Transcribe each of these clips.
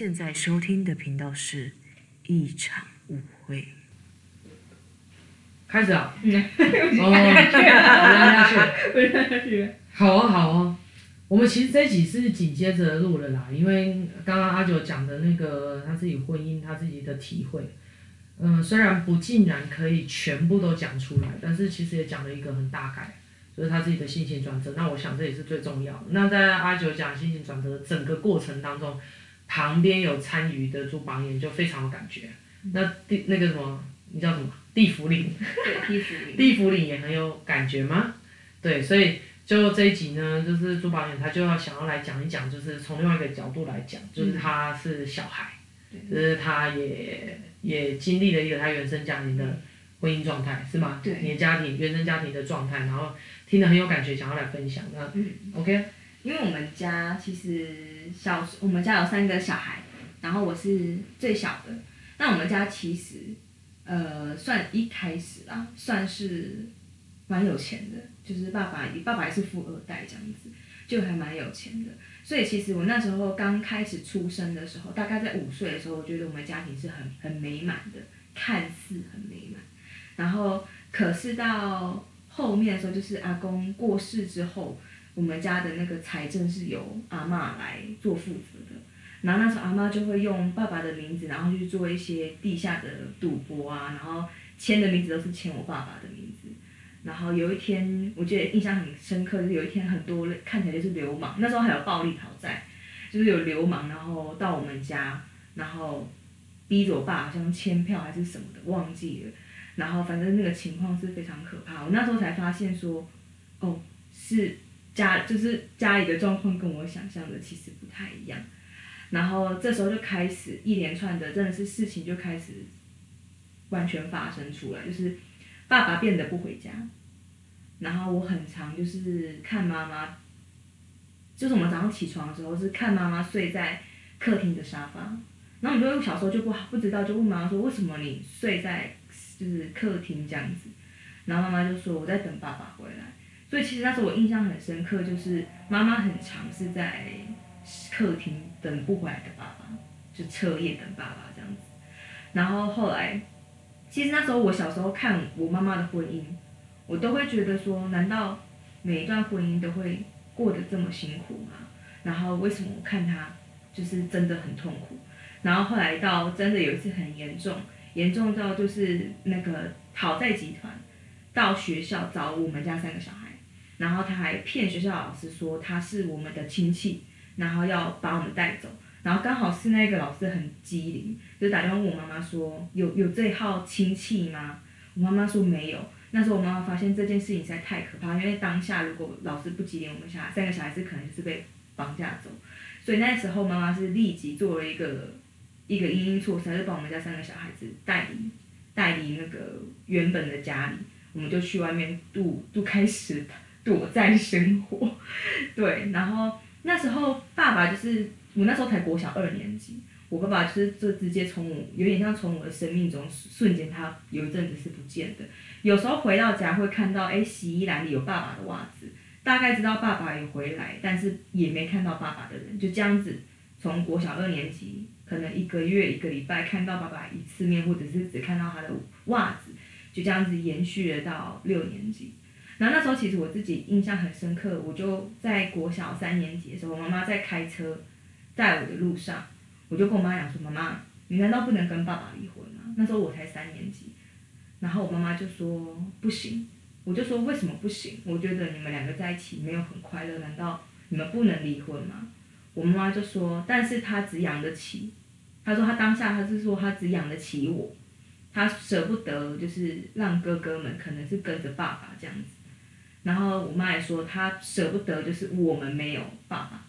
您现在收听的频道是一场误会。开始啊！嗯，哦，下去。好啊，好啊。我们其实这一集是紧接着录了啦，因为刚刚阿九讲的那个他自己婚姻他自己的体会，嗯、呃，虽然不尽然可以全部都讲出来，但是其实也讲了一个很大概，就是他自己的心情转折。那我想这也是最重要的。那在阿九讲心情转折的整个过程当中，旁边有参与的朱榜眼就非常有感觉。那地那个什么，你叫什么？地府岭。对，地府岭。地府岭也很有感觉吗？对，所以。就这一集呢，就是朱宝眼他就要想要来讲一讲，就是从另外一个角度来讲，就是他是小孩，嗯、就是他也也经历了一个他原生家庭的婚姻状态，是吗？对。你的家庭原生家庭的状态，然后听得很有感觉，想要来分享，那嗯，OK。因为我们家其实小，我们家有三个小孩，然后我是最小的。那我们家其实，呃，算一开始啦，算是蛮有钱的。就是爸爸，爸爸也是富二代这样子，就还蛮有钱的。所以其实我那时候刚开始出生的时候，大概在五岁的时候，我觉得我们家庭是很很美满的，看似很美满。然后可是到后面的时候，就是阿公过世之后，我们家的那个财政是由阿嬷来做负责的。然后那时候阿嬷就会用爸爸的名字，然后去做一些地下的赌博啊，然后签的名字都是签我爸爸的名字。然后有一天，我记得印象很深刻，就是有一天很多看起来就是流氓，那时候还有暴力讨债，就是有流氓然后到我们家，然后逼着我爸好像签票还是什么的，忘记了。然后反正那个情况是非常可怕，我那时候才发现说，哦，是家就是家里的状况跟我想象的其实不太一样。然后这时候就开始一连串的真的是事情就开始完全发生出来，就是。爸爸变得不回家，然后我很常就是看妈妈，就是我们早上起床的时候是看妈妈睡在客厅的沙发，然后我们就小时候就不好不知道，就问妈妈说，为什么你睡在就是客厅这样子，然后妈妈就说我在等爸爸回来，所以其实那时候我印象很深刻，就是妈妈很常是在客厅等不回来的爸爸，就彻夜等爸爸这样子，然后后来。其实那时候我小时候看我妈妈的婚姻，我都会觉得说，难道每一段婚姻都会过得这么辛苦吗？然后为什么我看她就是真的很痛苦？然后后来到真的有一次很严重，严重到就是那个讨债集团到学校找我们家三个小孩，然后他还骗学校老师说他是我们的亲戚，然后要把我们带走。然后刚好是那个老师很机灵，就打电话问我妈妈说：“有有这号亲戚吗？”我妈妈说没有。那时候我妈妈发现这件事情实在太可怕，因为当下如果老师不机灵，我们小三个小孩子可能就是被绑架走。所以那时候妈妈是立即做了一个一个因应措施，就把我们家三个小孩子带离带离那个原本的家里，我们就去外面度度开始躲在生活。对，然后那时候爸爸就是。我那时候才国小二年级，我爸爸就是就直接从我有点像从我的生命中瞬间，他有一阵子是不见的。有时候回到家会看到，哎，洗衣篮里有爸爸的袜子，大概知道爸爸有回来，但是也没看到爸爸的人，就这样子。从国小二年级，可能一个月一个礼拜看到爸爸一次面，或者是只看到他的袜子，就这样子延续了到六年级。然后那时候其实我自己印象很深刻，我就在国小三年级的时候，我妈妈在开车。在我的路上，我就跟我妈讲说：“妈妈，你难道不能跟爸爸离婚吗？”那时候我才三年级，然后我妈妈就说：“不行。”我就说：“为什么不行？我觉得你们两个在一起没有很快乐，难道你们不能离婚吗？”我妈妈就说：“但是她只养得起，她说她当下她是说她只养得起我，他舍不得就是让哥哥们可能是跟着爸爸这样子。”然后我妈也说她舍不得就是我们没有爸爸。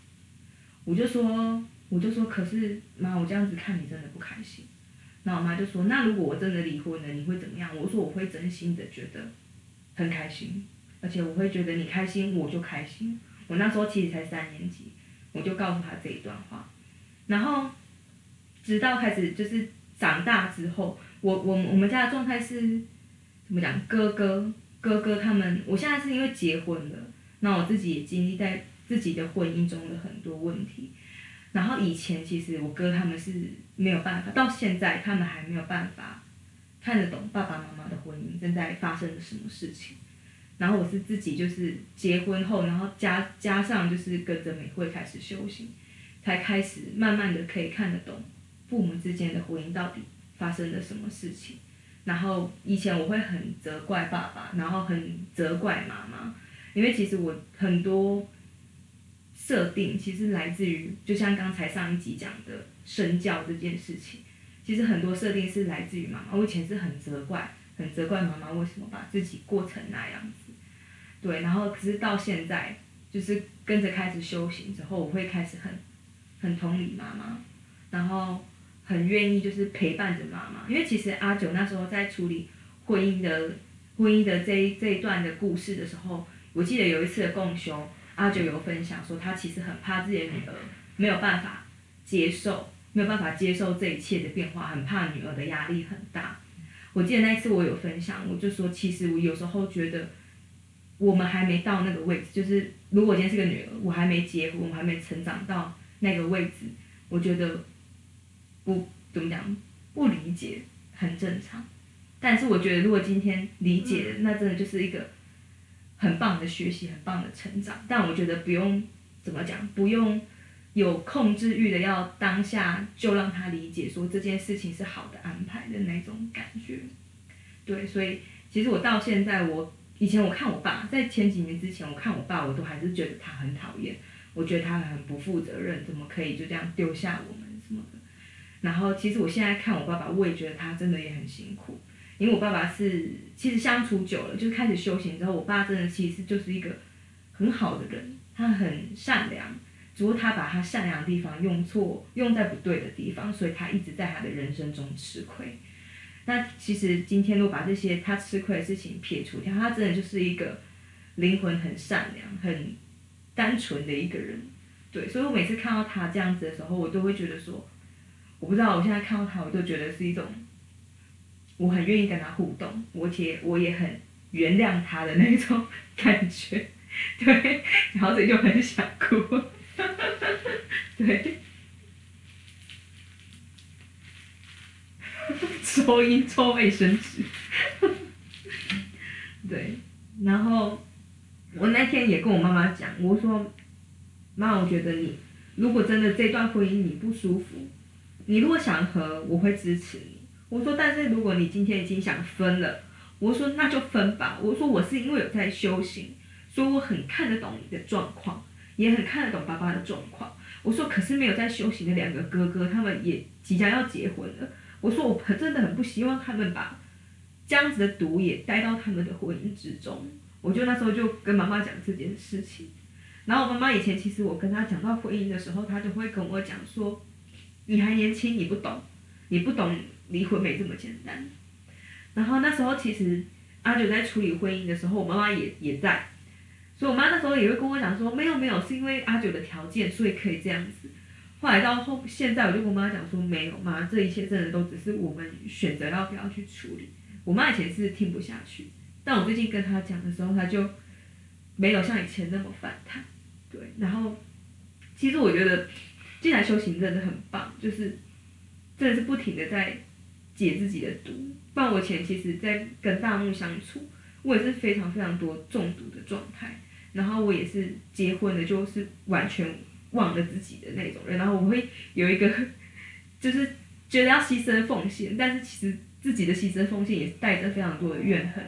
我就说，我就说，可是妈，我这样子看你真的不开心。然后我妈就说，那如果我真的离婚了，你会怎么样？我说我会真心的觉得很开心，而且我会觉得你开心我就开心。我那时候其实才三年级，我就告诉他这一段话。然后直到开始就是长大之后，我我我们家的状态是怎么讲？哥哥哥哥他们，我现在是因为结婚了，那我自己也经历在。自己的婚姻中的很多问题，然后以前其实我哥他们是没有办法，到现在他们还没有办法看得懂爸爸妈妈的婚姻正在发生了什么事情。然后我是自己就是结婚后，然后加加上就是跟着美惠开始修行，才开始慢慢的可以看得懂父母之间的婚姻到底发生了什么事情。然后以前我会很责怪爸爸，然后很责怪妈妈，因为其实我很多设定其实来自于，就像刚才上一集讲的身教这件事情，其实很多设定是来自于妈妈。我以前是很责怪，很责怪妈妈为什么把自己过成那样子。对，然后可是到现在，就是跟着开始修行之后，我会开始很很同理妈妈，然后。很愿意就是陪伴着妈妈，因为其实阿九那时候在处理婚姻的婚姻的这一这一段的故事的时候，我记得有一次的共修，阿九有分享说他其实很怕自己的女儿没有办法接受，没有办法接受这一切的变化，很怕女儿的压力很大。我记得那一次我有分享，我就说其实我有时候觉得我们还没到那个位置，就是如果今天是个女儿，我还没结婚，我还没成长到那个位置，我觉得。不怎么讲，不理解很正常，但是我觉得如果今天理解了，那真的就是一个很棒的学习，很棒的成长。但我觉得不用怎么讲，不用有控制欲的要当下就让他理解说这件事情是好的安排的那种感觉。对，所以其实我到现在，我以前我看我爸，在前几年之前我看我爸，我都还是觉得他很讨厌，我觉得他很不负责任，怎么可以就这样丢下我们什么的。然后，其实我现在看我爸爸，我也觉得他真的也很辛苦，因为我爸爸是其实相处久了，就是开始修行之后，我爸真的其实就是一个很好的人，他很善良，只不过他把他善良的地方用错，用在不对的地方，所以他一直在他的人生中吃亏。那其实今天如果把这些他吃亏的事情撇除掉，他真的就是一个灵魂很善良、很单纯的一个人。对，所以我每次看到他这样子的时候，我都会觉得说。我不知道，我现在看到他，我就觉得是一种，我很愿意跟他互动，而且我也很原谅他的那种感觉，对，然后所以就很想哭，对，抽音抽卫生纸，对，然后我那天也跟我妈妈讲，我说，妈，我觉得你如果真的这段婚姻你不舒服。你如果想和，我会支持你。我说，但是如果你今天已经想分了，我说那就分吧。我说我是因为有在修行，所以我很看得懂你的状况，也很看得懂爸爸的状况。我说可是没有在修行的两个哥哥，他们也即将要结婚了。我说我很真的很不希望他们把这样子的毒也带到他们的婚姻之中。我就那时候就跟妈妈讲这件事情，然后我妈妈以前其实我跟她讲到婚姻的时候，她就会跟我讲说。你还年轻，你不懂，你不懂离婚没这么简单。然后那时候其实阿九在处理婚姻的时候，我妈妈也也在，所以我妈那时候也会跟我讲说，没有没有，是因为阿九的条件，所以可以这样子。后来到后现在，我就跟我妈讲说，没有妈，这一切真的都只是我们选择要不要去处理。我妈以前是听不下去，但我最近跟她讲的时候，她就没有像以前那么反弹。对，然后其实我觉得。进来修行真的很棒，就是真的是不停的在解自己的毒。不然我前其实，在跟大木相处，我也是非常非常多中毒的状态。然后我也是结婚了，就是完全忘了自己的那种人。然后我会有一个，就是觉得要牺牲奉献，但是其实自己的牺牲奉献也是带着非常多的怨恨，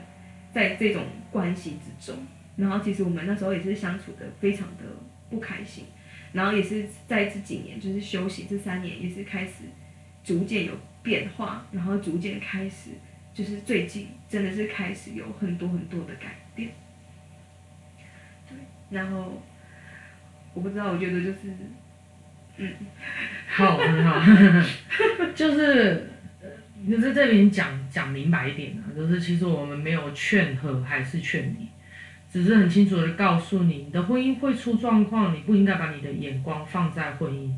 在这种关系之中。然后其实我们那时候也是相处的非常的不开心。然后也是在这几年，就是休息这三年，也是开始逐渐有变化，然后逐渐开始，就是最近真的是开始有很多很多的改变。对，然后我不知道，我觉得就是，嗯，好，很好，就是，就是这边讲讲明白一点啊，就是其实我们没有劝和，还是劝离。只是很清楚的告诉你，你的婚姻会出状况，你不应该把你的眼光放在婚姻，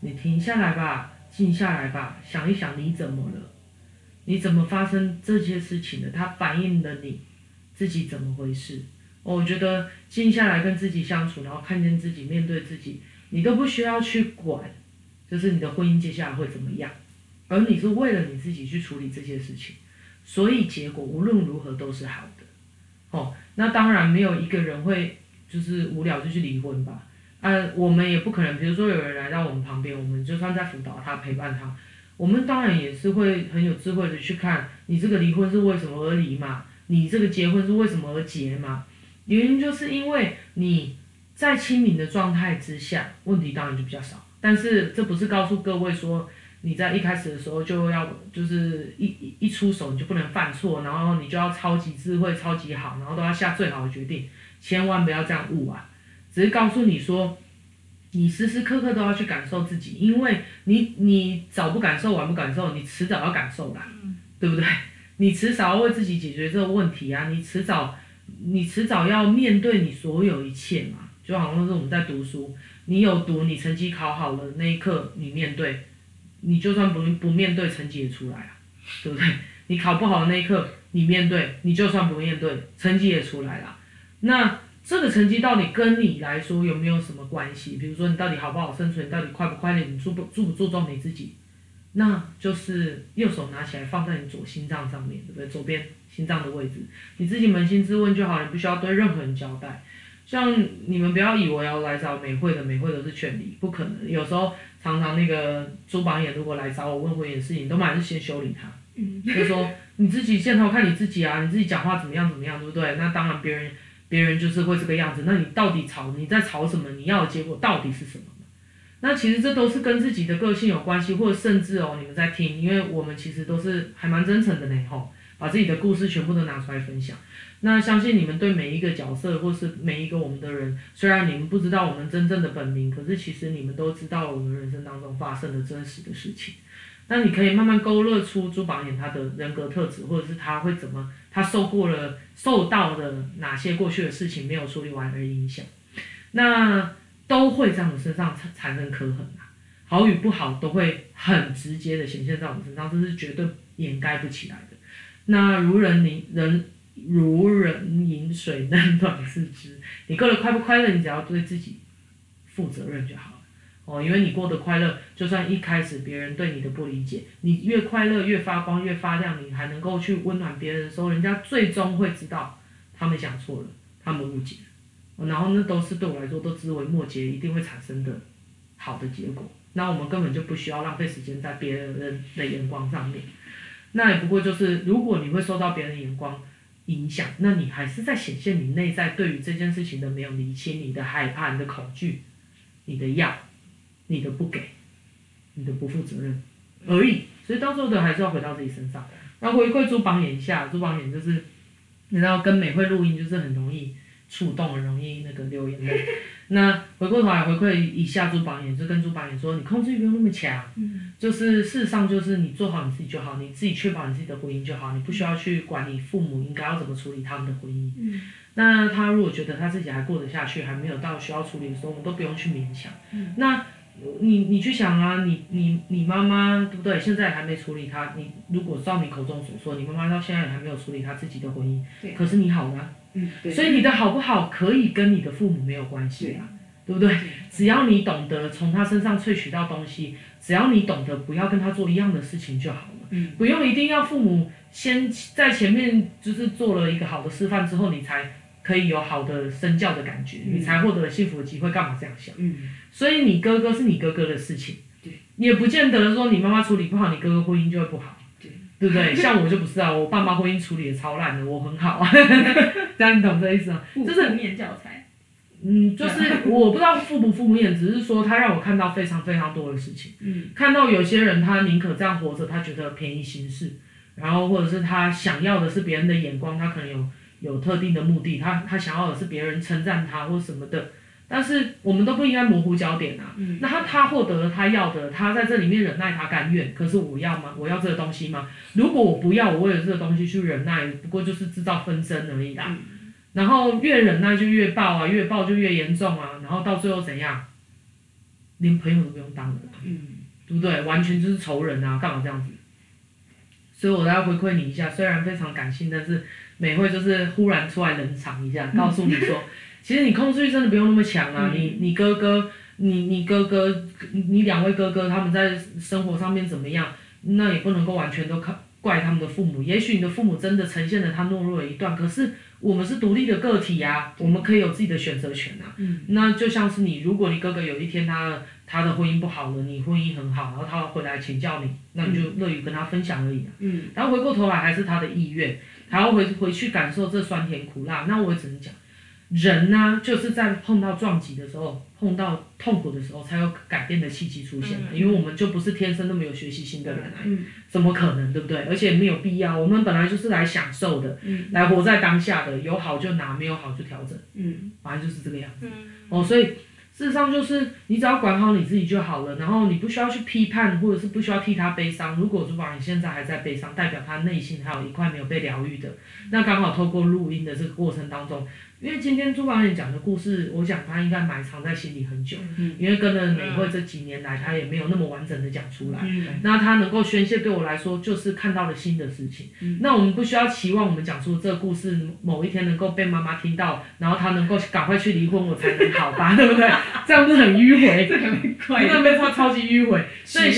你停下来吧，静下来吧，想一想你怎么了，你怎么发生这些事情的？它反映了你自己怎么回事？我觉得静下来跟自己相处，然后看见自己，面对自己，你都不需要去管就是你的婚姻接下来会怎么样，而你是为了你自己去处理这些事情，所以结果无论如何都是好的。哦，那当然没有一个人会就是无聊就去离婚吧。啊，我们也不可能，比如说有人来到我们旁边，我们就算在辅导他、陪伴他，我们当然也是会很有智慧的去看你这个离婚是为什么而离嘛，你这个结婚是为什么而结嘛？原因就是因为你在亲民的状态之下，问题当然就比较少。但是这不是告诉各位说你在一开始的时候就要就是一一一出手你就不能犯错，然后你就要超级智慧、超级好，然后都要下最好的决定，千万不要这样误啊！只是告诉你说，你时时刻刻都要去感受自己，因为你你早不感受晚不感受，你迟早要感受的，对不对？你迟早要为自己解决这个问题啊！你迟早你迟早要面对你所有一切嘛，就好像是我们在读书，你有读，你成绩考好了那一刻，你面对，你就算不不面对，成绩也出来啊，对不对？你考不好的那一刻，你面对，你就算不面对，成绩也出来了，那。这个成绩到底跟你来说有没有什么关系？比如说你到底好不好生存，到底快不快乐，你注不注不注重你自己？那就是右手拿起来放在你左心脏上面，对不对？左边心脏的位置，你自己扪心自问就好，你不需要对任何人交代。像你们不要以为要来找美惠的，美惠都是劝离，不可能。有时候常常那个朱榜眼如果来找我问婚姻的事情，都还是先修理他，嗯，就说你自己先头看你自己啊，你自己讲话怎么样怎么样，对不对？那当然别人。别人就是会这个样子，那你到底吵？你在吵什么？你要的结果到底是什么？那其实这都是跟自己的个性有关系，或者甚至哦，你们在听，因为我们其实都是还蛮真诚的呢，吼，把自己的故事全部都拿出来分享。那相信你们对每一个角色，或是每一个我们的人，虽然你们不知道我们真正的本名，可是其实你们都知道我们人生当中发生的真实的事情。那你可以慢慢勾勒出朱榜眼他的人格特质，或者是他会怎么，他受过了、受到的哪些过去的事情没有处理完而影响，那都会在我们身上产产生刻痕啊，好与不好都会很直接的显现在我们身上，这是绝对掩盖不起来的。那如人你人如人饮水，冷暖自知。你过得快不快乐，你只要对自己负责任就好了。哦，因为你过得快乐，就算一开始别人对你的不理解，你越快乐越发光越发亮，你还能够去温暖别人的时候，人家最终会知道他们想错了，他们误解，然后那都是对我来说都枝微末节，一定会产生的好的结果。那我们根本就不需要浪费时间在别人的眼光上面。那也不过就是，如果你会受到别人的眼光影响，那你还是在显现你内在对于这件事情的没有理清，你的害怕、你的恐惧、你的要。你的不给，你的不负责任而已，所以到最后的还是要回到自己身上。那回馈珠榜眼一下，珠榜眼就是，你知道跟美惠录音就是很容易触动，很容易那个流眼泪。那回过头来回馈一下朱榜眼，就跟朱榜眼说，你控制欲不用那么强，就是事实上就是你做好你自己就好，你自己确保你自己的婚姻就好，你不需要去管你父母应该要怎么处理他们的婚姻。那他如果觉得他自己还过得下去，还没有到需要处理的时候，我们都不用去勉强。那。你你去想啊，你你你妈妈对不对？现在还没处理她。你如果照你口中所说，你妈妈到现在也还没有处理她自己的婚姻。对。可是你好了。嗯。所以你的好不好可以跟你的父母没有关系啊，对，不对？只要你懂得从他身上萃取到东西，只要你懂得不要跟他做一样的事情就好了。嗯。不用一定要父母先在前面就是做了一个好的示范之后，你才。可以有好的身教的感觉，嗯、你才获得了幸福的机会。干嘛这样想？嗯，所以你哥哥是你哥哥的事情，对，也不见得说你妈妈处理不好，你哥哥婚姻就会不好，对，对不对？像我就不是啊，我爸妈婚姻处理的超烂的，我很好啊，这样你懂这意思吗？就是负面教材。嗯，就是我不知道负不负面，只是说他让我看到非常非常多的事情，嗯，看到有些人他宁可这样活着，他觉得便宜行事，然后或者是他想要的是别人的眼光，他可能有。有特定的目的，他他想要的是别人称赞他或什么的，但是我们都不应该模糊焦点啊。嗯、那他他获得了他要的，他在这里面忍耐，他甘愿。可是我要吗？我要这个东西吗？如果我不要，我为了这个东西去忍耐，不过就是制造纷争而已啦。嗯、然后越忍耐就越爆啊，越爆就越严重啊，然后到最后怎样？连朋友都不用当了，嗯、对不对？完全就是仇人啊，干嘛这样子？所以我要回馈你一下，虽然非常感性，但是。美惠就是忽然出来冷场一下，告诉你说，其实你控制欲真的不用那么强啊。你你哥哥你你哥哥，你两位哥哥他们在生活上面怎么样？那也不能够完全都靠怪他们的父母。也许你的父母真的呈现了他懦弱的一段，可是我们是独立的个体呀、啊，我们可以有自己的选择权啊。嗯。那就像是你，如果你哥哥有一天他他的婚姻不好了，你婚姻很好，然后他回来请教你，那你就乐于跟他分享而已啊。嗯。然后回过头来还是他的意愿，还要回回去感受这酸甜苦辣。那我只能讲，人呢、啊，就是在碰到撞击的时候。碰到痛苦的时候，才有改变的契机出现、嗯、因为我们就不是天生那么有学习心的人啊、嗯，怎么可能，对不对？而且没有必要，我们本来就是来享受的，嗯、来活在当下的，有好就拿，没有好就调整，嗯，反正就是这个样子。嗯、哦，所以事实上就是你只要管好你自己就好了，然后你不需要去批判，或者是不需要替他悲伤。如果主管你现在还在悲伤，代表他内心还有一块没有被疗愈的，那刚好透过录音的这个过程当中。因为今天朱导演讲的故事，我想他应该埋藏在心里很久。嗯、因为跟着美惠这几年来，他也没有那么完整的讲出来。嗯、那他能够宣泄，对我来说就是看到了新的事情。嗯、那我们不需要期望我们讲出这个故事某一天能够被妈妈听到，然后他能够赶快去离婚，我才能好吧？对不对？这样子很迂回，真的没错，超级迂回。所以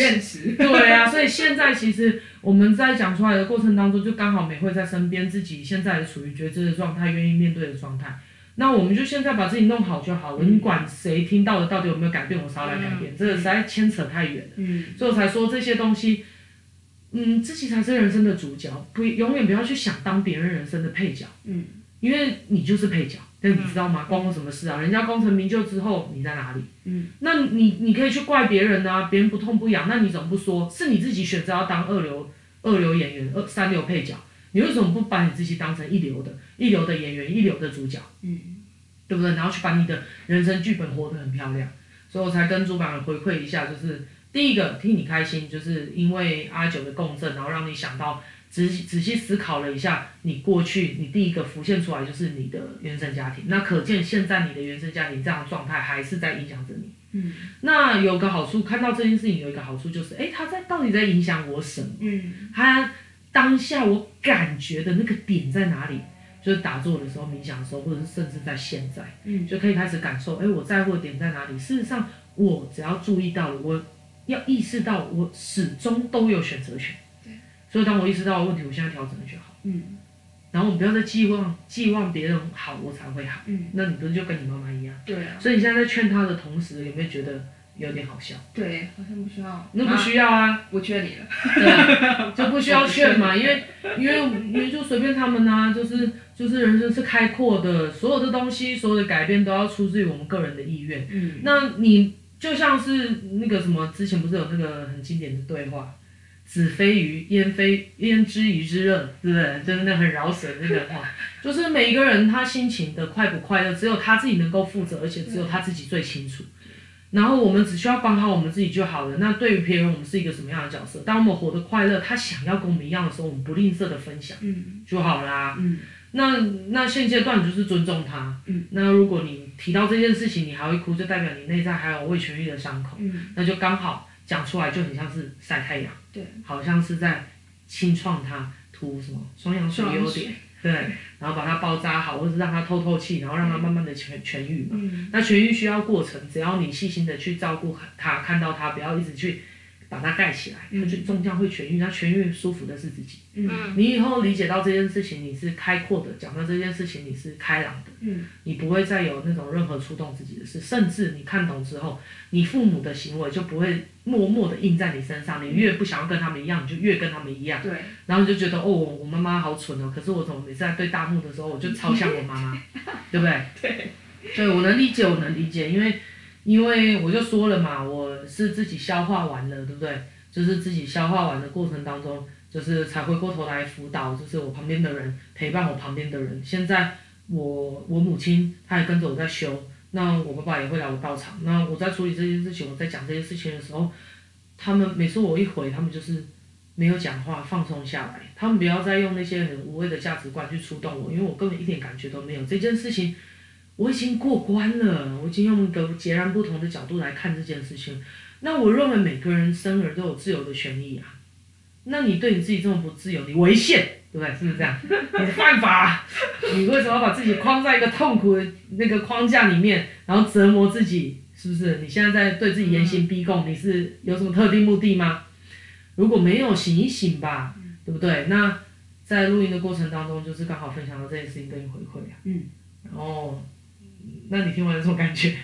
对啊，所以现在其实。我们在讲出来的过程当中，就刚好美惠在身边，自己现在处于觉知的状态，愿意面对的状态。那我们就现在把自己弄好就好了。你管谁听到的到底有没有改变，我啥来改变？这个实在牵扯太远了。嗯。所以我才说这些东西，嗯，自己才是人生的主角，不永远不要去想当别人人生的配角。嗯。因为你就是配角。但你知道吗？关我什么事啊？人家功成名就之后，你在哪里？嗯，那你你可以去怪别人啊，别人不痛不痒，那你怎么不说？是你自己选择要当二流二流演员、二三流配角，你为什么不把你自己当成一流的、一流的演员、一流的主角？嗯，对不对？然后去把你的人生剧本活得很漂亮，所以我才跟主板回馈一下，就是第一个替你开心，就是因为阿九的共振，然后让你想到。仔仔细思考了一下，你过去你第一个浮现出来就是你的原生家庭，那可见现在你的原生家庭这样的状态还是在影响着你。嗯，那有个好处，看到这件事情有一个好处就是，诶，他在到底在影响我什么？嗯，他当下我感觉的那个点在哪里？就是打坐的时候、冥想的时候，或者是甚至在现在，嗯，就可以开始感受，诶，我在乎的点在哪里？事实上，我只要注意到了，我要意识到，我始终都有选择权。所以当我意识到问题，我现在调整了就好。嗯。然后我不要再寄望寄望别人好，我才会好。嗯。那你不是就跟你妈妈一样？对啊。所以你现在在劝他的同时，有没有觉得有点好笑？对，好像不需要。那不需要啊，我劝你了。对啊，就不需要劝嘛，因为因为因为就随便他们啊，就是就是人生是开阔的，所有的东西，所有的改变都要出自于我们个人的意愿。嗯。那你就像是那个什么，之前不是有那个很经典的对话？子非鱼，焉非焉知鱼之乐，对不对？就是那很饶舌那个话，就是每一个人他心情的快不快乐，只有他自己能够负责，而且只有他自己最清楚。然后我们只需要管好我们自己就好了。那对于别人，我们是一个什么样的角色？当我们活得快乐，他想要跟我们一样的时候，我们不吝啬的分享，就好啦。嗯，那那现阶段就是尊重他。嗯，那如果你提到这件事情，你还会哭，就代表你内在还有未痊愈的伤口。嗯，那就刚好。讲出来就很像是晒太阳，对，好像是在清创它，涂什么双氧水优点，对，然后把它包扎好，或者是让它透透气，然后让它慢慢的痊痊愈嘛。嗯，那痊愈需要过程，只要你细心的去照顾它，看到它，不要一直去。把它盖起来，它就终将会痊愈。它痊愈舒服的是自己。嗯，你以后理解到这件事情，你是开阔的；讲到这件事情，你是开朗的。嗯，你不会再有那种任何触动自己的事，甚至你看懂之后，你父母的行为就不会默默的印在你身上。你越不想要跟他们一样，你就越跟他们一样。对。然后你就觉得哦，我妈妈好蠢哦，可是我怎么每次在对大幕的时候，我就超像我妈妈，对不对？对。对我能理解，我能理解，因为。因为我就说了嘛，我是自己消化完了，对不对？就是自己消化完的过程当中，就是才回过头来辅导，就是我旁边的人陪伴我旁边的人。现在我我母亲她也跟着我在修，那我爸爸也会来我道场。那我在处理这件事情，我在讲这些事情的时候，他们每次我一回，他们就是没有讲话，放松下来。他们不要再用那些很无谓的价值观去触动我，因为我根本一点感觉都没有这件事情。我已经过关了，我已经用一个截然不同的角度来看这件事情。那我认为每个人生而都有自由的权利啊。那你对你自己这么不自由，你违宪，对不对？是不是这样？你犯法，你为什么要把自己框在一个痛苦的那个框架里面，然后折磨自己，是不是？你现在在对自己严刑逼供，你是有什么特定目的吗？如果没有，醒一醒吧，对不对？那在录音的过程当中，就是刚好分享到这件事情，跟你回馈啊。嗯。然后，那你听完有什么感觉？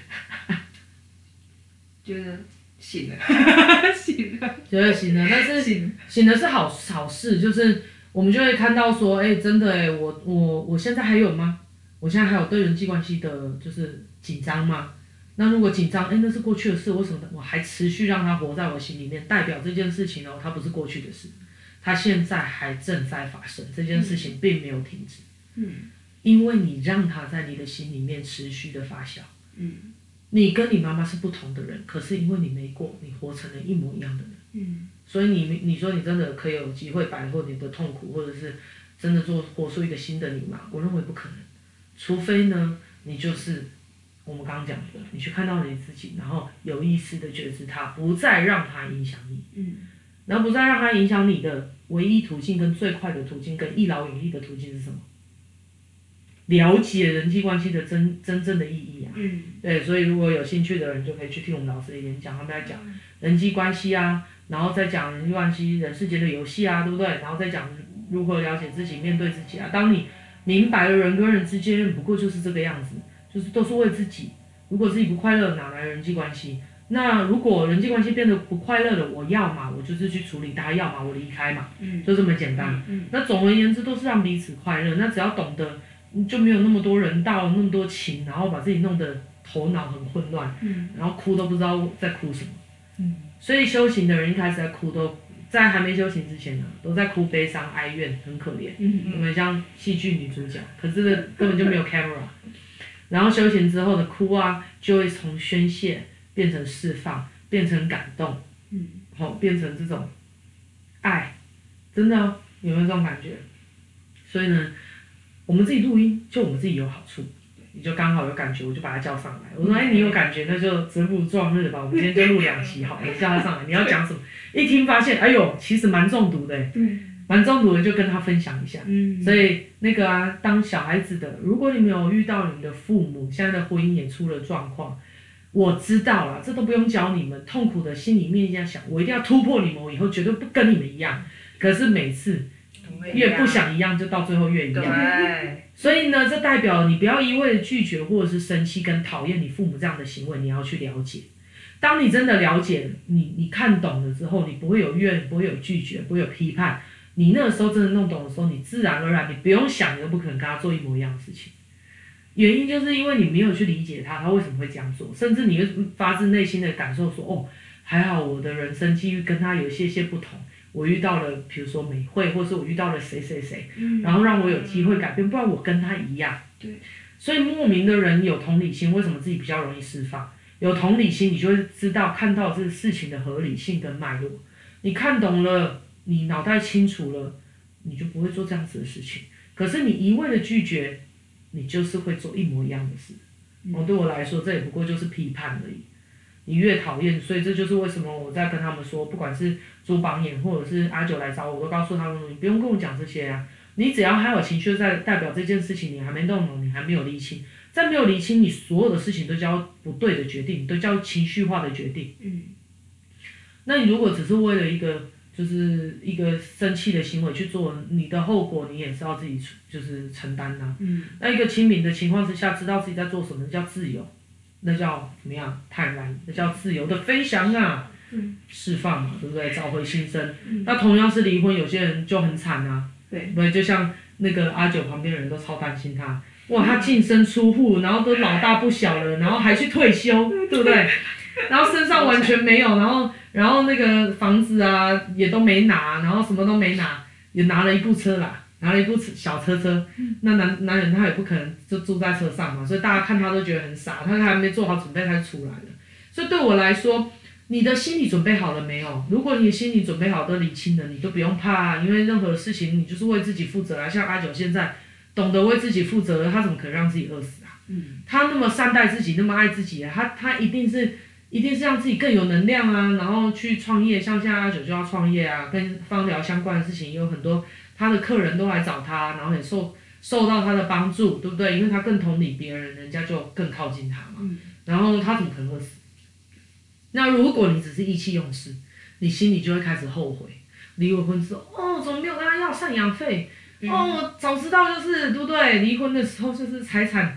觉得醒了，醒了。觉得醒了，但是醒醒的是好好事，就是我们就会看到说，哎，真的哎，我我我现在还有吗？我现在还有对人际关系的，就是紧张吗？那如果紧张，哎，那是过去的事，为什么我还持续让它活在我心里面？代表这件事情哦，它不是过去的事，它现在还正在发生，这件事情并没有停止。嗯，因为你让它在你的心里面持续的发酵。嗯，你跟你妈妈是不同的人，可是因为你没过，你活成了一模一样的人。嗯，所以你你说你真的可以有机会摆脱你的痛苦，或者是真的做活出一个新的你吗？我认为不可能，除非呢，你就是。我们刚刚讲的，你去看到你自己，然后有意识的觉知它，不再让它影响你。嗯。然后不再让它影响你的唯一途径跟最快的途径跟一劳永逸的途径是什么？了解人际关系的真真正的意义啊。嗯。对，所以如果有兴趣的人就可以去听我们老师的演讲，他们在讲人际关系啊，然后再讲人际关系人世间的游戏啊，对不对？然后再讲如何了解自己、面对自己啊。当你明白了人跟人之间不过就是这个样子。就是都是为自己，如果自己不快乐，哪来人际关系？那如果人际关系变得不快乐了，我要嘛，我就是去处理它；要嘛，我离开嘛，嗯，就这么简单。嗯，那总而言之，都是让彼此快乐。那只要懂得，就没有那么多人道，那么多情，然后把自己弄得头脑很混乱，嗯，然后哭都不知道在哭什么，嗯。所以修行的人一开始在哭都，都在还没修行之前呢，都在哭悲伤哀怨，很可怜，嗯，有没有像戏剧女主角？可是根本就没有 camera。然后修行之后的哭啊，就会从宣泄变成释放，变成感动，嗯，好、哦，变成这种爱，真的、哦、有没有这种感觉？所以呢，我们自己录音，就我们自己有好处，你就刚好有感觉，我就把他叫上来。我说，哎，你有感觉，那就择日撞日吧。我们今天就录两期好了，叫他上来，你要讲什么？一听发现，哎呦，其实蛮中毒的，蛮中毒的，就跟他分享一下。嗯，所以那个啊，当小孩子的，如果你没有遇到你的父母，现在的婚姻也出了状况，我知道了，这都不用教你们。痛苦的心里面这样想，我一定要突破你们，我以后绝对不跟你们一样。可是每次越不想一样，就到最后越一样。对。所以呢，这代表你不要一味的拒绝或者是生气跟讨厌你父母这样的行为，你要去了解。当你真的了解，你你看懂了之后，你不会有怨，不会有拒绝，不会有批判。你那个时候真的弄懂的时候，你自然而然，你不用想，你都不可能跟他做一模一样的事情。原因就是因为你没有去理解他，他为什么会这样做，甚至你会发自内心的感受说，哦，还好我的人生际遇跟他有一些些不同，我遇到了，比如说美惠，或者是我遇到了谁谁谁，然后让我有机会改变，不然我跟他一样。对。所以莫名的人有同理心，为什么自己比较容易释放？有同理心，你就会知道看到这个事情的合理性跟脉络，你看懂了。你脑袋清楚了，你就不会做这样子的事情。可是你一味的拒绝，你就是会做一模一样的事。哦，对我来说，这也不过就是批判而已。你越讨厌，所以这就是为什么我在跟他们说，不管是朱榜眼或者是阿九来找我，我都告诉他们，你不用跟我讲这些啊。你只要还有情绪在，代表这件事情你还没弄懂，你还没有理清。在没有理清，你所有的事情都叫不对的决定，都叫情绪化的决定。嗯。那你如果只是为了一个。就是一个生气的行为去做，你的后果你也是要自己就是承担的、啊。嗯。那一个清明的情况之下，知道自己在做什么，叫自由，那叫怎么样？坦然，那叫自由的飞翔啊！嗯。释放嘛，对不对？找回新生。嗯。那同样是离婚，有些人就很惨啊。对。对，就像那个阿九旁边的人都超担心他，哇，他净身出户，然后都老大不小了，然后还去退休，对不对？然后身上完全没有，然后。然后那个房子啊也都没拿，然后什么都没拿，也拿了一部车啦，拿了一部小车车。那男男人他也不可能就住在车上嘛，所以大家看他都觉得很傻，他还没做好准备他就出来了。所以对我来说，你的心理准备好了没有？如果你的心理准备好都理清了，你就不用怕，因为任何事情你就是为自己负责啊。像阿九现在懂得为自己负责，他怎么可能让自己饿死啊？嗯，他那么善待自己，那么爱自己啊，他他一定是。一定是让自己更有能量啊，然后去创业，像现在阿九就要创业啊，跟芳疗相关的事情也有很多，他的客人都来找他，然后也受受到他的帮助，对不对？因为他更同理别人，人家就更靠近他嘛。然后他怎么可能会死？那如果你只是意气用事，你心里就会开始后悔。离了婚之后，哦，怎么没有跟他要赡养费？嗯、哦，早知道就是对不对？离婚的时候就是财产，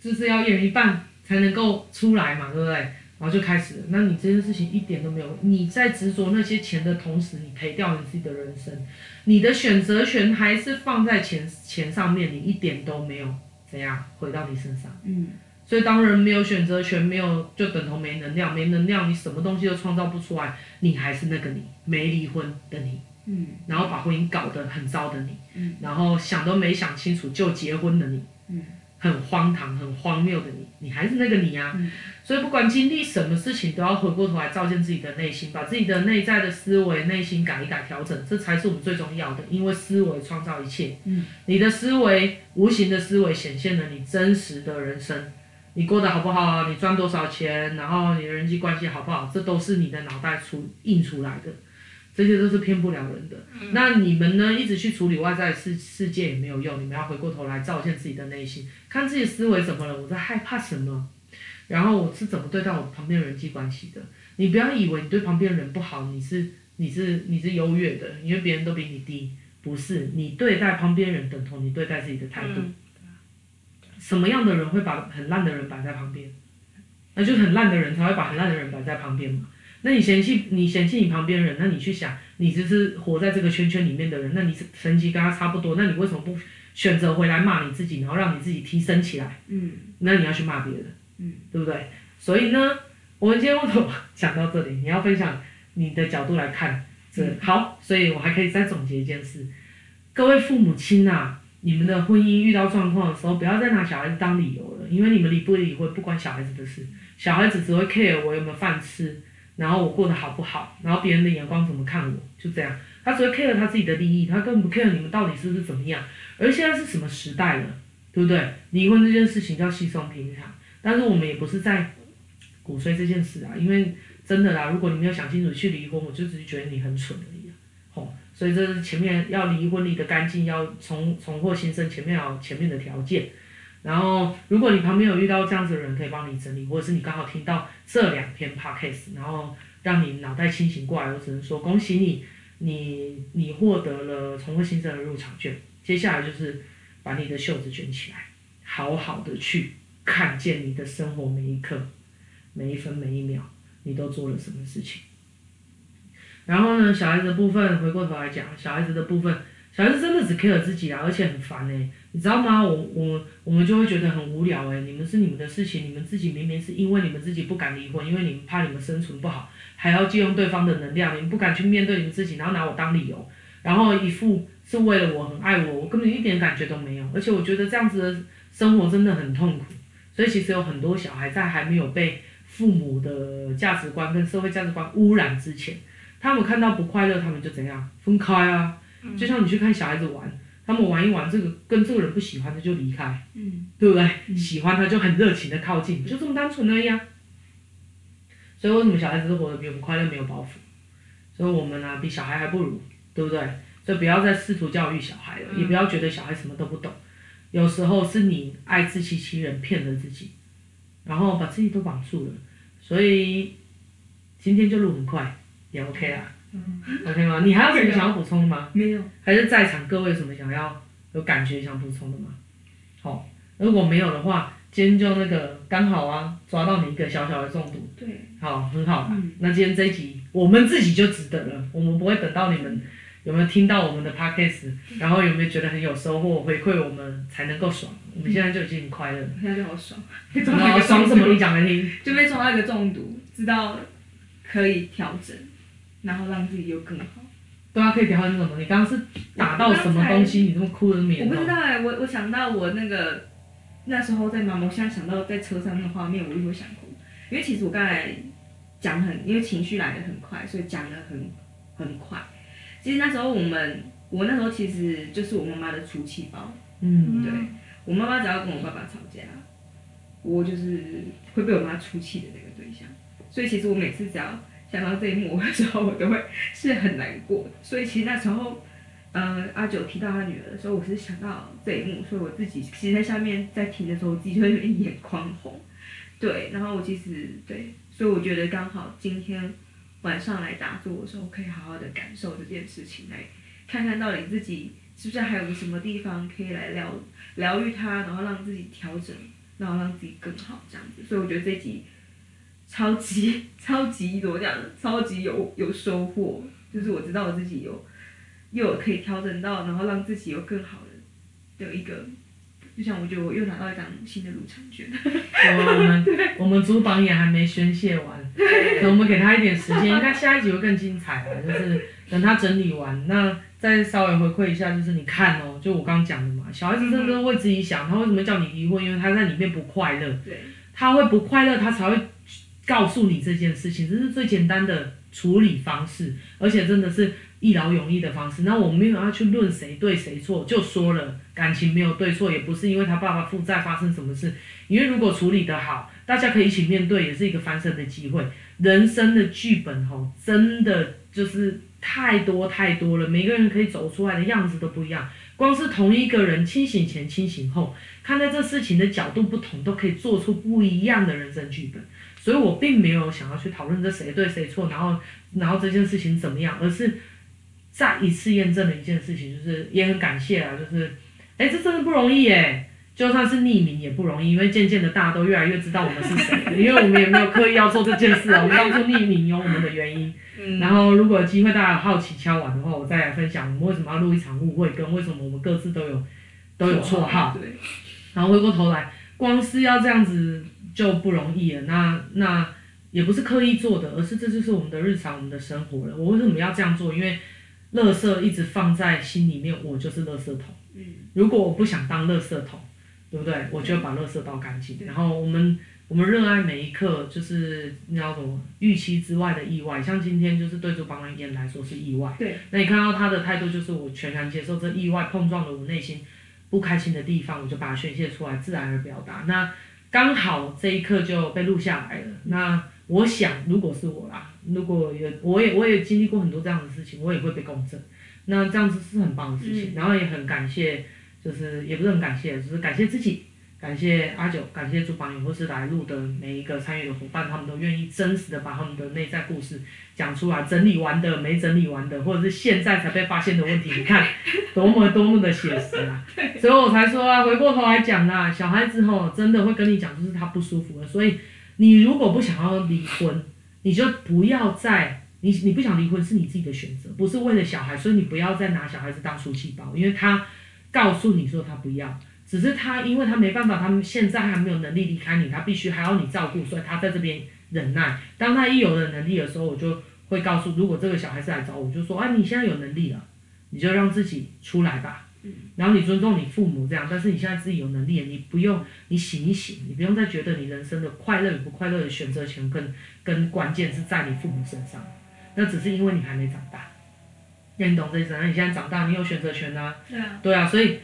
就是要一人一半才能够出来嘛，对不对？然后就开始了。那你这件事情一点都没有，你在执着那些钱的同时，你赔掉你自己的人生，你的选择权还是放在钱钱上面，你一点都没有怎样回到你身上。嗯。所以当人没有选择权，没有就等同没能量，没能量你什么东西都创造不出来，你还是那个你没离婚的你，嗯，然后把婚姻搞得很糟的你，嗯，然后想都没想清楚就结婚的你，嗯，很荒唐、很荒谬的你，你还是那个你啊。嗯，所以不管经历什么事情，都要回过头来照见自己的内心，把自己的内在的思维、内心改一改、调整，这才是我们最重要的。因为思维创造一切，嗯，你的思维、无形的思维显现了你真实的人生。你过得好不好？你赚多少钱？然后你的人际关系好不好？这都是你的脑袋出印出来的，这些都是骗不了人的。嗯、那你们呢？一直去处理外在世世界也没有用，你们要回过头来照见自己的内心，看自己思维怎么了，我在害怕什么？然后我是怎么对待我旁边人际关系的？你不要以为你对旁边人不好，你是你是你是优越的，因为别人都比你低，不是，你对待旁边人等同你对待自己的态度。嗯什么样的人会把很烂的人摆在旁边？那就是很烂的人才会把很烂的人摆在旁边嘛。那你嫌弃你嫌弃你旁边人，那你去想，你只是活在这个圈圈里面的人，那你成绩跟他差不多，那你为什么不选择回来骂你自己，然后让你自己提升起来？嗯，那你要去骂别人，嗯，对不对？所以呢，我们今天为什么讲到这里？你要分享你的角度来看这好，所以我还可以再总结一件事，各位父母亲啊。你们的婚姻遇到状况的时候，不要再拿小孩子当理由了，因为你们离不离婚不关小孩子的事，小孩子只会 care 我有没有饭吃，然后我过得好不好，然后别人的眼光怎么看我，就这样，他只会 care 他自己的利益，他根本不 care 你们到底是不是怎么样。而现在是什么时代了，对不对？离婚这件事情叫稀松平常，但是我们也不是在鼓吹这件事啊，因为真的啦，如果你没有想清楚去离婚，我就只是觉得你很蠢而已，吼。所以这是前面要离婚离得干净，要重重获新生，前面要前面的条件。然后，如果你旁边有遇到这样子的人，可以帮你整理，或者是你刚好听到这两篇 podcast，然后让你脑袋清醒过来，我只能说恭喜你，你你获得了重获新生的入场券。接下来就是把你的袖子卷起来，好好的去看见你的生活每一刻、每一分每一秒，你都做了什么事情。然后呢，小孩子的部分，回过头来讲，小孩子的部分，小孩子真的只 care 自己啊，而且很烦哎，你知道吗？我我我们就会觉得很无聊哎，你们是你们的事情，你们自己明明是因为你们自己不敢离婚，因为你们怕你们生存不好，还要借用对方的能量，你们不敢去面对你们自己，然后拿我当理由，然后一副是为了我很爱我，我根本一点感觉都没有，而且我觉得这样子的生活真的很痛苦，所以其实有很多小孩在还没有被父母的价值观跟社会价值观污染之前。他们看到不快乐，他们就怎样分开啊？就像你去看小孩子玩，他们玩一玩，这个跟这个人不喜欢的就离开，嗯，对不对？喜欢他就很热情的靠近，就这么单纯而已啊。所以为什么小孩子都活得比我们快乐，没有包袱？所以我们呢、啊，比小孩还不如，对不对？所以不要再试图教育小孩了，也不要觉得小孩什么都不懂。有时候是你爱自欺欺人，骗了自己，然后把自己都绑住了。所以今天就录很快。也 OK 啦，嗯，OK 吗？你还有什么想要补充的吗？没有。还是在场各位有什么想要有感觉想补充的吗？好，如果没有的话，今天就那个刚好啊，抓到你一个小小的中毒。对。好，很好。嗯。那今天这一集我们自己就值得了，我们不会等到你们有没有听到我们的 podcast，然后有没有觉得很有收获，回馈我们才能够爽。我们现在就已经很快乐了。现在就好爽。好爽什么？你讲来听。就被抓到一个中毒，知道可以调整。然后让自己又更好。对啊，可以调整什么？你刚刚是打到什么东西？你那么哭的脸？我不知道哎、欸，我我想到我那个那时候在忙，我现在想到在车上那个画面，我就会想哭。因为其实我刚才讲很，因为情绪来的很快，所以讲的很很快。其实那时候我们，我那时候其实就是我妈妈的出气包。嗯，对，我妈妈只要跟我爸爸吵架，我就是会被我妈出气的那个对象。所以其实我每次只要。想到这一幕的时候，我都会是很难过。所以其实那时候，呃，阿九提到他女儿的时候，我是想到这一幕，所以我自己其实在下面在听的时候，我自己就会有点眼眶红。对，然后我其实对，所以我觉得刚好今天晚上来打坐的时候，可以好好的感受这件事情，来看看到底自己是不是还有什么地方可以来疗疗愈它，然后让自己调整，然后让自己更好这样子。所以我觉得这集超级超级怎么讲，超级有有收获，就是我知道我自己有又可以调整到，然后让自己有更好的的一个。就像我觉得我又拿到一张新的入场券。我们 我们组榜也还没宣泄完，我们给他一点时间，应该下一集会更精彩了。就是等他整理完，那再稍微回馈一下，就是你看哦，就我刚刚讲的嘛，小孩子真的会自己想，他为什么叫你离婚？因为他在里面不快乐，他会不快乐，他才会告诉你这件事情，这是最简单的处理方式，而且真的是。一劳永逸的方式，那我们没有要去论谁对谁错，就说了感情没有对错，也不是因为他爸爸负债发生什么事，因为如果处理得好，大家可以一起面对，也是一个翻身的机会。人生的剧本吼，真的就是太多太多了，每个人可以走出来的样子都不一样。光是同一个人清醒前、清醒后，看待这事情的角度不同，都可以做出不一样的人生剧本。所以我并没有想要去讨论这谁对谁错，然后然后这件事情怎么样，而是。再一次验证了一件事情，就是也很感谢啊，就是，哎、这真的不容易哎，就算是匿名也不容易，因为渐渐的大家都越来越知道我们是谁，因为我们也没有刻意要做这件事啊，我们当初匿名有我们的原因。嗯。然后如果有机会大家有好奇敲完的话，我再来分享我们为什么要录一场误会，跟为什么我们各自都有都有绰号。对。然后回过头来，光是要这样子就不容易了，那那也不是刻意做的，而是这就是我们的日常，我们的生活了。我为什么要这样做？因为垃圾一直放在心里面，我就是垃圾桶。嗯，如果我不想当垃圾桶，对不对？我就把垃圾倒干净。然后我们我们热爱每一刻，就是你知道什么预期之外的意外。像今天就是对主帮人言来说是意外。对。那你看到他的态度，就是我全然接受这意外碰撞了我内心不开心的地方，我就把它宣泄出来，自然而表达。那刚好这一刻就被录下来了。那我想，如果是我啦。如果也，我也我也经历过很多这样的事情，我也会被公正，那这样子是很棒的事情，嗯、然后也很感谢，就是也不是很感谢，就是感谢自己，感谢阿九，感谢主榜也或是来录的每一个参与的伙伴，他们都愿意真实的把他们的内在故事讲出来，整理完的没整理完的，或者是现在才被发现的问题，你看多么多么的写实啊，所以我才说啊，回过头来讲啦，小孩子吼真的会跟你讲，就是他不舒服了，所以你如果不想要离婚。你就不要再你你不想离婚是你自己的选择，不是为了小孩，所以你不要再拿小孩子当出气包，因为他告诉你说他不要，只是他因为他没办法，他们现在还没有能力离开你，他必须还要你照顾，所以他在这边忍耐。当他一有了能力的时候，我就会告诉，如果这个小孩子来找我，我就说，啊，你现在有能力了，你就让自己出来吧。然后你尊重你父母这样，但是你现在自己有能力了，你不用你醒一醒，你不用再觉得你人生的快乐与不快乐的选择权跟跟关键是在你父母身上，那只是因为你还没长大。那你懂这意思？那你现在长大，你有选择权啊。对啊。对啊，所以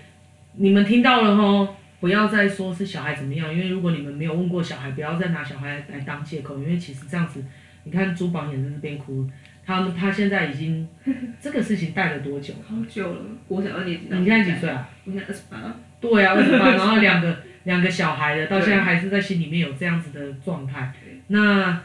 你们听到了吼，不要再说是小孩怎么样，因为如果你们没有问过小孩，不要再拿小孩来当借口，因为其实这样子，你看朱宝也在那边哭。他们他现在已经 这个事情带了多久？好久了，国小二年级。你现在几岁啊？我现在二十八。对啊，二十八，然后两个 两个小孩的，到现在还是在心里面有这样子的状态。那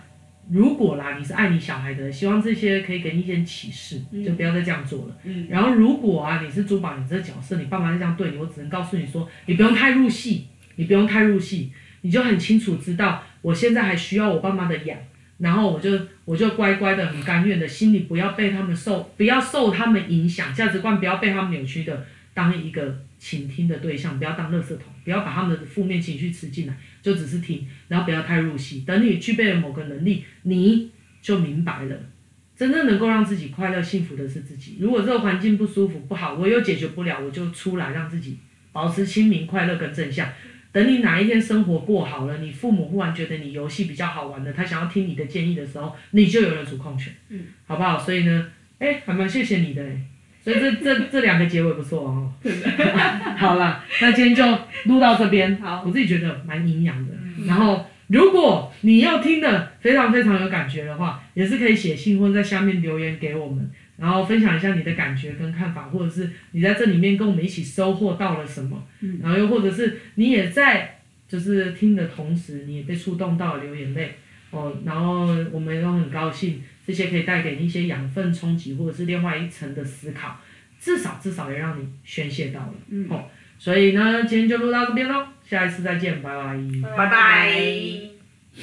如果啦，你是爱你小孩的，希望这些可以给你一点启示，就不要再这样做了。嗯。然后如果啊，你是珠宝，你这个角色，你爸妈是这样对你，我只能告诉你说，你不用太入戏，你不用太入戏，你就很清楚知道，我现在还需要我爸妈的养。然后我就我就乖乖的很甘愿的，心里不要被他们受，不要受他们影响，价值观不要被他们扭曲的，当一个倾听的对象，不要当垃圾桶，不要把他们的负面情绪吃进来，就只是听，然后不要太入戏。等你具备了某个能力，你就明白了，真正能够让自己快乐幸福的是自己。如果这个环境不舒服不好，我又解决不了，我就出来让自己保持清明、快乐跟正向。等你哪一天生活过好了，你父母忽然觉得你游戏比较好玩的，他想要听你的建议的时候，你就有了主控权，嗯，好不好？所以呢，哎，还蛮谢谢你的，所以这这这两个结尾不错哦。好啦，那今天就录到这边，好，我自己觉得蛮营养的。嗯、然后，如果你要听的非常非常有感觉的话，也是可以写信或者在下面留言给我们。然后分享一下你的感觉跟看法，或者是你在这里面跟我们一起收获到了什么，嗯，然后又或者是你也在就是听的同时，你也被触动到了流眼泪，哦，然后我们都很高兴，这些可以带给你一些养分冲击，或者是另外一层的思考，至少至少也让你宣泄到了，嗯，哦，所以呢，今天就录到这边喽，下一次再见，拜拜，拜拜。